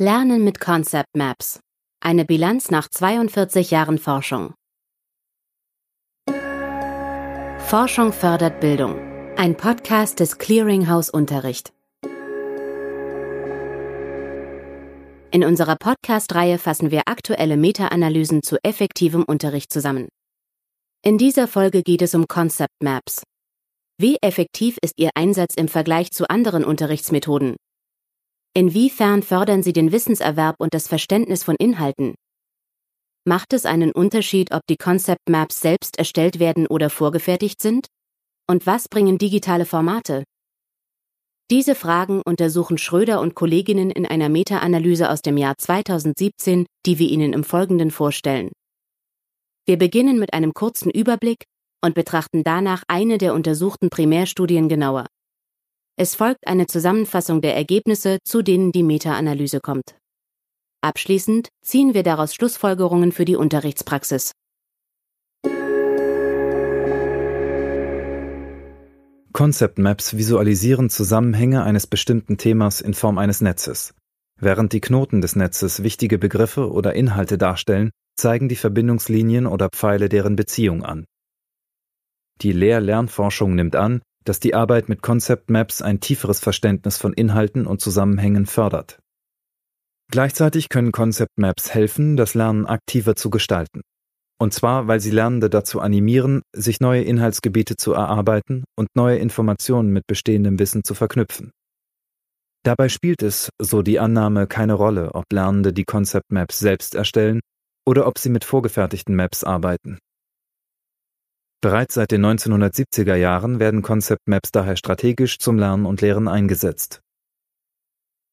Lernen mit Concept Maps. Eine Bilanz nach 42 Jahren Forschung. Forschung fördert Bildung. Ein Podcast des Clearinghouse Unterricht. In unserer Podcast-Reihe fassen wir aktuelle Meta-Analysen zu effektivem Unterricht zusammen. In dieser Folge geht es um Concept Maps. Wie effektiv ist Ihr Einsatz im Vergleich zu anderen Unterrichtsmethoden? Inwiefern fördern sie den Wissenserwerb und das Verständnis von Inhalten? Macht es einen Unterschied, ob die Concept Maps selbst erstellt werden oder vorgefertigt sind? Und was bringen digitale Formate? Diese Fragen untersuchen Schröder und Kolleginnen in einer Meta-Analyse aus dem Jahr 2017, die wir Ihnen im Folgenden vorstellen. Wir beginnen mit einem kurzen Überblick und betrachten danach eine der untersuchten Primärstudien genauer. Es folgt eine Zusammenfassung der Ergebnisse, zu denen die Meta-Analyse kommt. Abschließend ziehen wir daraus Schlussfolgerungen für die Unterrichtspraxis. Concept Maps visualisieren Zusammenhänge eines bestimmten Themas in Form eines Netzes. Während die Knoten des Netzes wichtige Begriffe oder Inhalte darstellen, zeigen die Verbindungslinien oder Pfeile deren Beziehung an. Die Lehr-Lernforschung nimmt an, dass die Arbeit mit Concept Maps ein tieferes Verständnis von Inhalten und Zusammenhängen fördert. Gleichzeitig können Concept Maps helfen, das Lernen aktiver zu gestalten. Und zwar, weil sie Lernende dazu animieren, sich neue Inhaltsgebiete zu erarbeiten und neue Informationen mit bestehendem Wissen zu verknüpfen. Dabei spielt es, so die Annahme, keine Rolle, ob Lernende die Concept Maps selbst erstellen oder ob sie mit vorgefertigten Maps arbeiten. Bereits seit den 1970er Jahren werden Concept Maps daher strategisch zum Lernen und Lehren eingesetzt.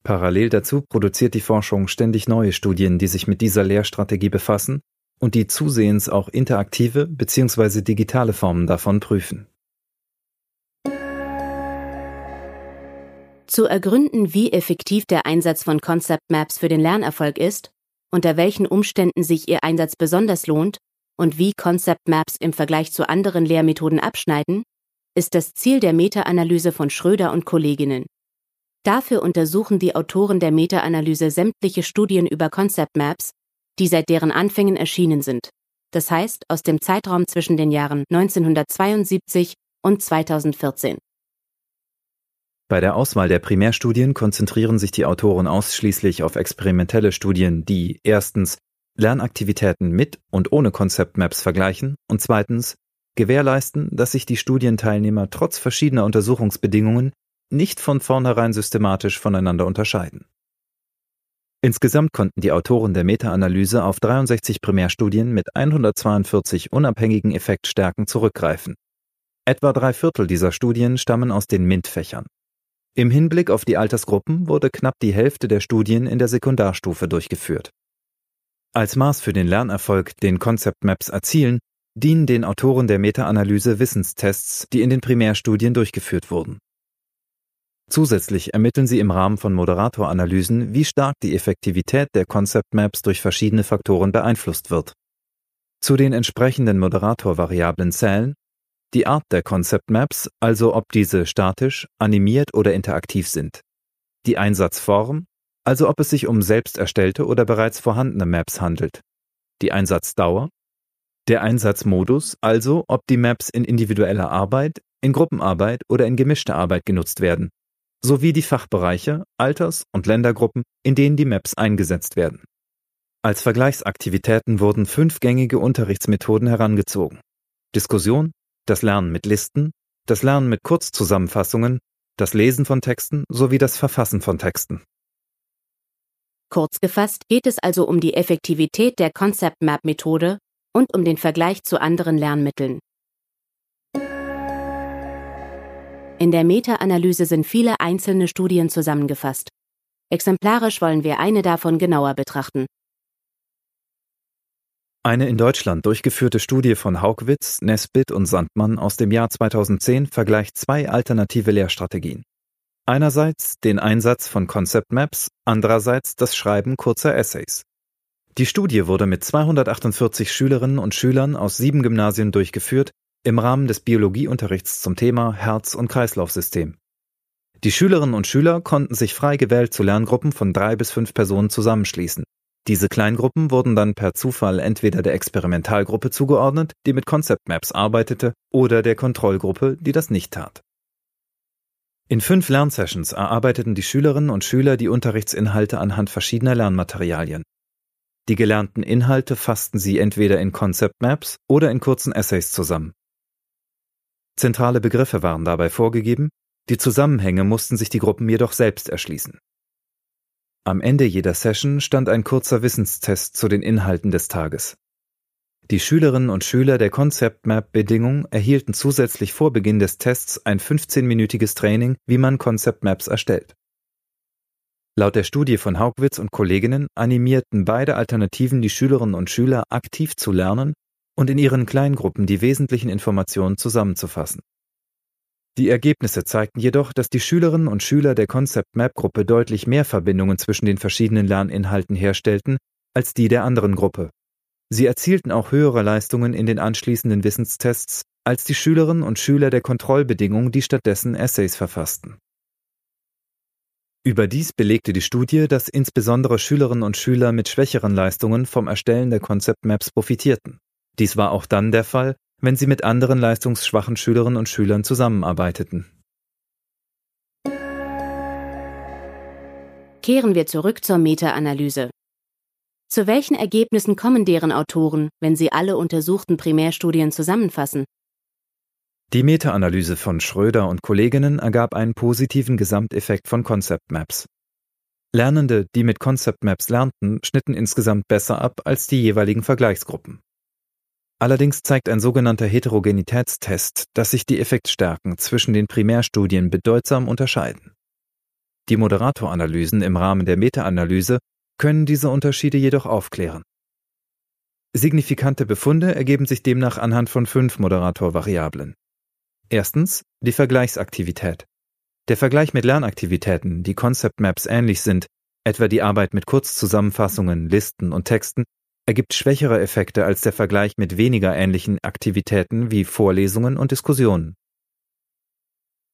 Parallel dazu produziert die Forschung ständig neue Studien, die sich mit dieser Lehrstrategie befassen und die zusehends auch interaktive bzw. digitale Formen davon prüfen. Zu ergründen, wie effektiv der Einsatz von Concept Maps für den Lernerfolg ist, unter welchen Umständen sich ihr Einsatz besonders lohnt und wie Concept Maps im Vergleich zu anderen Lehrmethoden abschneiden, ist das Ziel der Meta-Analyse von Schröder und Kolleginnen. Dafür untersuchen die Autoren der Meta-Analyse sämtliche Studien über Concept Maps, die seit deren Anfängen erschienen sind. Das heißt, aus dem Zeitraum zwischen den Jahren 1972 und 2014. Bei der Auswahl der Primärstudien konzentrieren sich die Autoren ausschließlich auf experimentelle Studien, die erstens Lernaktivitäten mit und ohne Concept Maps vergleichen und zweitens gewährleisten, dass sich die Studienteilnehmer trotz verschiedener Untersuchungsbedingungen nicht von vornherein systematisch voneinander unterscheiden. Insgesamt konnten die Autoren der Meta-Analyse auf 63 Primärstudien mit 142 unabhängigen Effektstärken zurückgreifen. Etwa drei Viertel dieser Studien stammen aus den MINT-Fächern. Im Hinblick auf die Altersgruppen wurde knapp die Hälfte der Studien in der Sekundarstufe durchgeführt. Als Maß für den Lernerfolg, den Concept Maps erzielen, dienen den Autoren der Meta-Analyse Wissenstests, die in den Primärstudien durchgeführt wurden. Zusätzlich ermitteln sie im Rahmen von Moderatoranalysen, wie stark die Effektivität der Concept Maps durch verschiedene Faktoren beeinflusst wird. Zu den entsprechenden Moderatorvariablen zählen die Art der Concept Maps, also ob diese statisch, animiert oder interaktiv sind, die Einsatzform, also ob es sich um selbst erstellte oder bereits vorhandene Maps handelt, die Einsatzdauer, der Einsatzmodus, also ob die Maps in individueller Arbeit, in Gruppenarbeit oder in gemischter Arbeit genutzt werden, sowie die Fachbereiche, Alters- und Ländergruppen, in denen die Maps eingesetzt werden. Als Vergleichsaktivitäten wurden fünf gängige Unterrichtsmethoden herangezogen. Diskussion, das Lernen mit Listen, das Lernen mit Kurzzusammenfassungen, das Lesen von Texten sowie das Verfassen von Texten. Kurz gefasst geht es also um die Effektivität der Concept Map Methode und um den Vergleich zu anderen Lernmitteln. In der Meta-Analyse sind viele einzelne Studien zusammengefasst. Exemplarisch wollen wir eine davon genauer betrachten. Eine in Deutschland durchgeführte Studie von Haugwitz, Nesbitt und Sandmann aus dem Jahr 2010 vergleicht zwei alternative Lehrstrategien. Einerseits den Einsatz von Concept Maps, andererseits das Schreiben kurzer Essays. Die Studie wurde mit 248 Schülerinnen und Schülern aus sieben Gymnasien durchgeführt, im Rahmen des Biologieunterrichts zum Thema Herz- und Kreislaufsystem. Die Schülerinnen und Schüler konnten sich frei gewählt zu Lerngruppen von drei bis fünf Personen zusammenschließen. Diese Kleingruppen wurden dann per Zufall entweder der Experimentalgruppe zugeordnet, die mit Concept Maps arbeitete, oder der Kontrollgruppe, die das nicht tat. In fünf Lernsessions erarbeiteten die Schülerinnen und Schüler die Unterrichtsinhalte anhand verschiedener Lernmaterialien. Die gelernten Inhalte fassten sie entweder in Concept Maps oder in kurzen Essays zusammen. Zentrale Begriffe waren dabei vorgegeben, die Zusammenhänge mussten sich die Gruppen jedoch selbst erschließen. Am Ende jeder Session stand ein kurzer Wissenstest zu den Inhalten des Tages. Die Schülerinnen und Schüler der Concept Map Bedingung erhielten zusätzlich vor Beginn des Tests ein 15-minütiges Training, wie man Concept Maps erstellt. Laut der Studie von Haugwitz und Kolleginnen animierten beide Alternativen die Schülerinnen und Schüler aktiv zu lernen und in ihren Kleingruppen die wesentlichen Informationen zusammenzufassen. Die Ergebnisse zeigten jedoch, dass die Schülerinnen und Schüler der Concept Map Gruppe deutlich mehr Verbindungen zwischen den verschiedenen Lerninhalten herstellten als die der anderen Gruppe. Sie erzielten auch höhere Leistungen in den anschließenden Wissenstests als die Schülerinnen und Schüler der Kontrollbedingungen, die stattdessen Essays verfassten. Überdies belegte die Studie, dass insbesondere Schülerinnen und Schüler mit schwächeren Leistungen vom Erstellen der Concept Maps profitierten. Dies war auch dann der Fall, wenn sie mit anderen leistungsschwachen Schülerinnen und Schülern zusammenarbeiteten. Kehren wir zurück zur Meta-Analyse. Zu welchen Ergebnissen kommen deren Autoren, wenn sie alle untersuchten Primärstudien zusammenfassen? Die Meta-Analyse von Schröder und Kolleginnen ergab einen positiven Gesamteffekt von Concept Maps. Lernende, die mit Concept Maps lernten, schnitten insgesamt besser ab als die jeweiligen Vergleichsgruppen. Allerdings zeigt ein sogenannter Heterogenitätstest, dass sich die Effektstärken zwischen den Primärstudien bedeutsam unterscheiden. Die Moderatoranalysen im Rahmen der Meta-Analyse können diese Unterschiede jedoch aufklären. Signifikante Befunde ergeben sich demnach anhand von fünf Moderatorvariablen. Erstens die Vergleichsaktivität. Der Vergleich mit Lernaktivitäten, die Concept Maps ähnlich sind, etwa die Arbeit mit Kurzzusammenfassungen, Listen und Texten, ergibt schwächere Effekte als der Vergleich mit weniger ähnlichen Aktivitäten wie Vorlesungen und Diskussionen.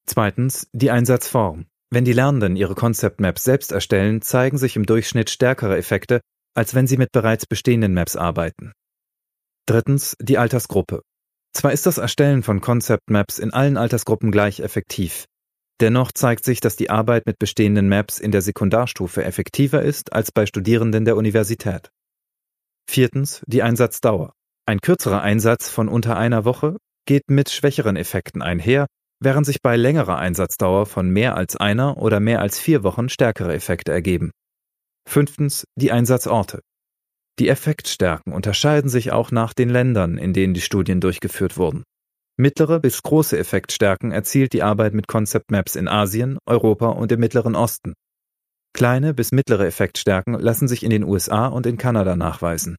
Zweitens die Einsatzform. Wenn die Lernenden ihre Concept Maps selbst erstellen, zeigen sich im Durchschnitt stärkere Effekte, als wenn sie mit bereits bestehenden Maps arbeiten. Drittens die Altersgruppe. Zwar ist das Erstellen von Concept Maps in allen Altersgruppen gleich effektiv, dennoch zeigt sich, dass die Arbeit mit bestehenden Maps in der Sekundarstufe effektiver ist als bei Studierenden der Universität. Viertens die Einsatzdauer. Ein kürzerer Einsatz von unter einer Woche geht mit schwächeren Effekten einher, während sich bei längerer Einsatzdauer von mehr als einer oder mehr als vier Wochen stärkere Effekte ergeben. Fünftens die Einsatzorte. Die Effektstärken unterscheiden sich auch nach den Ländern, in denen die Studien durchgeführt wurden. Mittlere bis große Effektstärken erzielt die Arbeit mit Concept Maps in Asien, Europa und im Mittleren Osten. Kleine bis mittlere Effektstärken lassen sich in den USA und in Kanada nachweisen.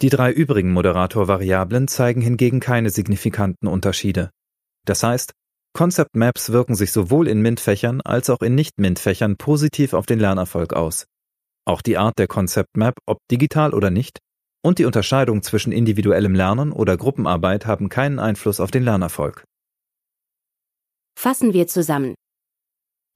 Die drei übrigen Moderatorvariablen zeigen hingegen keine signifikanten Unterschiede. Das heißt, Concept Maps wirken sich sowohl in MINT-Fächern als auch in Nicht-MINT-Fächern positiv auf den Lernerfolg aus. Auch die Art der Concept Map, ob digital oder nicht, und die Unterscheidung zwischen individuellem Lernen oder Gruppenarbeit haben keinen Einfluss auf den Lernerfolg. Fassen wir zusammen.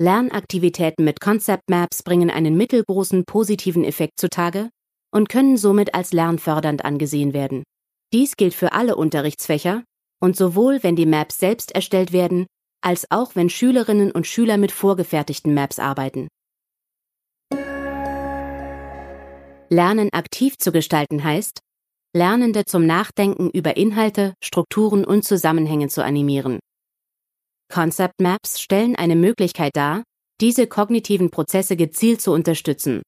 Lernaktivitäten mit Concept Maps bringen einen mittelgroßen positiven Effekt zutage und können somit als lernfördernd angesehen werden. Dies gilt für alle Unterrichtsfächer und sowohl wenn die Maps selbst erstellt werden, als auch wenn Schülerinnen und Schüler mit vorgefertigten Maps arbeiten. Lernen aktiv zu gestalten heißt, Lernende zum Nachdenken über Inhalte, Strukturen und Zusammenhänge zu animieren. Concept Maps stellen eine Möglichkeit dar, diese kognitiven Prozesse gezielt zu unterstützen.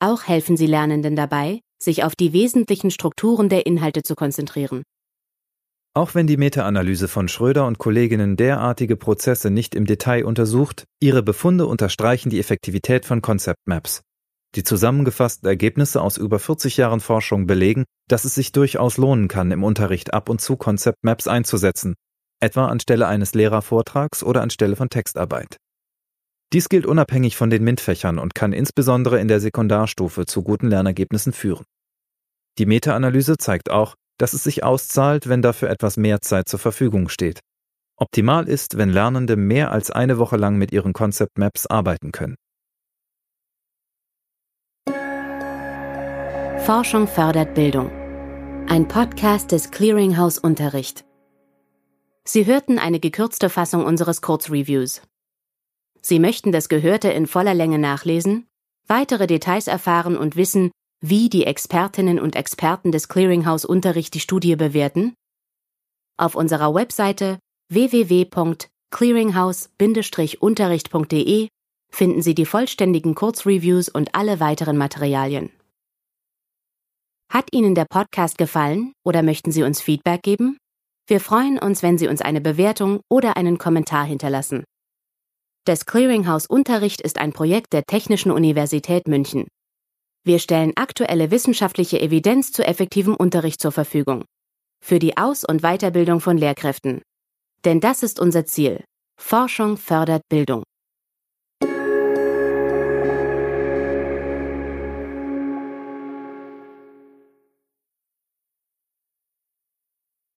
Auch helfen sie Lernenden dabei, sich auf die wesentlichen Strukturen der Inhalte zu konzentrieren. Auch wenn die Meta-Analyse von Schröder und Kolleginnen derartige Prozesse nicht im Detail untersucht, ihre Befunde unterstreichen die Effektivität von Concept Maps. Die zusammengefassten Ergebnisse aus über 40 Jahren Forschung belegen, dass es sich durchaus lohnen kann, im Unterricht ab und zu Concept Maps einzusetzen, etwa anstelle eines Lehrervortrags oder anstelle von Textarbeit. Dies gilt unabhängig von den MINT-Fächern und kann insbesondere in der Sekundarstufe zu guten Lernergebnissen führen. Die Meta-Analyse zeigt auch, dass es sich auszahlt, wenn dafür etwas mehr Zeit zur Verfügung steht. Optimal ist, wenn Lernende mehr als eine Woche lang mit ihren Concept Maps arbeiten können. Forschung fördert Bildung. Ein Podcast des Clearinghouse Unterricht. Sie hörten eine gekürzte Fassung unseres Kurzreviews. Sie möchten das Gehörte in voller Länge nachlesen, weitere Details erfahren und wissen, wie die Expertinnen und Experten des Clearinghouse Unterricht die Studie bewerten? Auf unserer Webseite www.clearinghouse-unterricht.de finden Sie die vollständigen Kurzreviews und alle weiteren Materialien. Hat Ihnen der Podcast gefallen oder möchten Sie uns Feedback geben? Wir freuen uns, wenn Sie uns eine Bewertung oder einen Kommentar hinterlassen. Das Clearinghouse Unterricht ist ein Projekt der Technischen Universität München. Wir stellen aktuelle wissenschaftliche Evidenz zu effektivem Unterricht zur Verfügung. Für die Aus- und Weiterbildung von Lehrkräften. Denn das ist unser Ziel. Forschung fördert Bildung.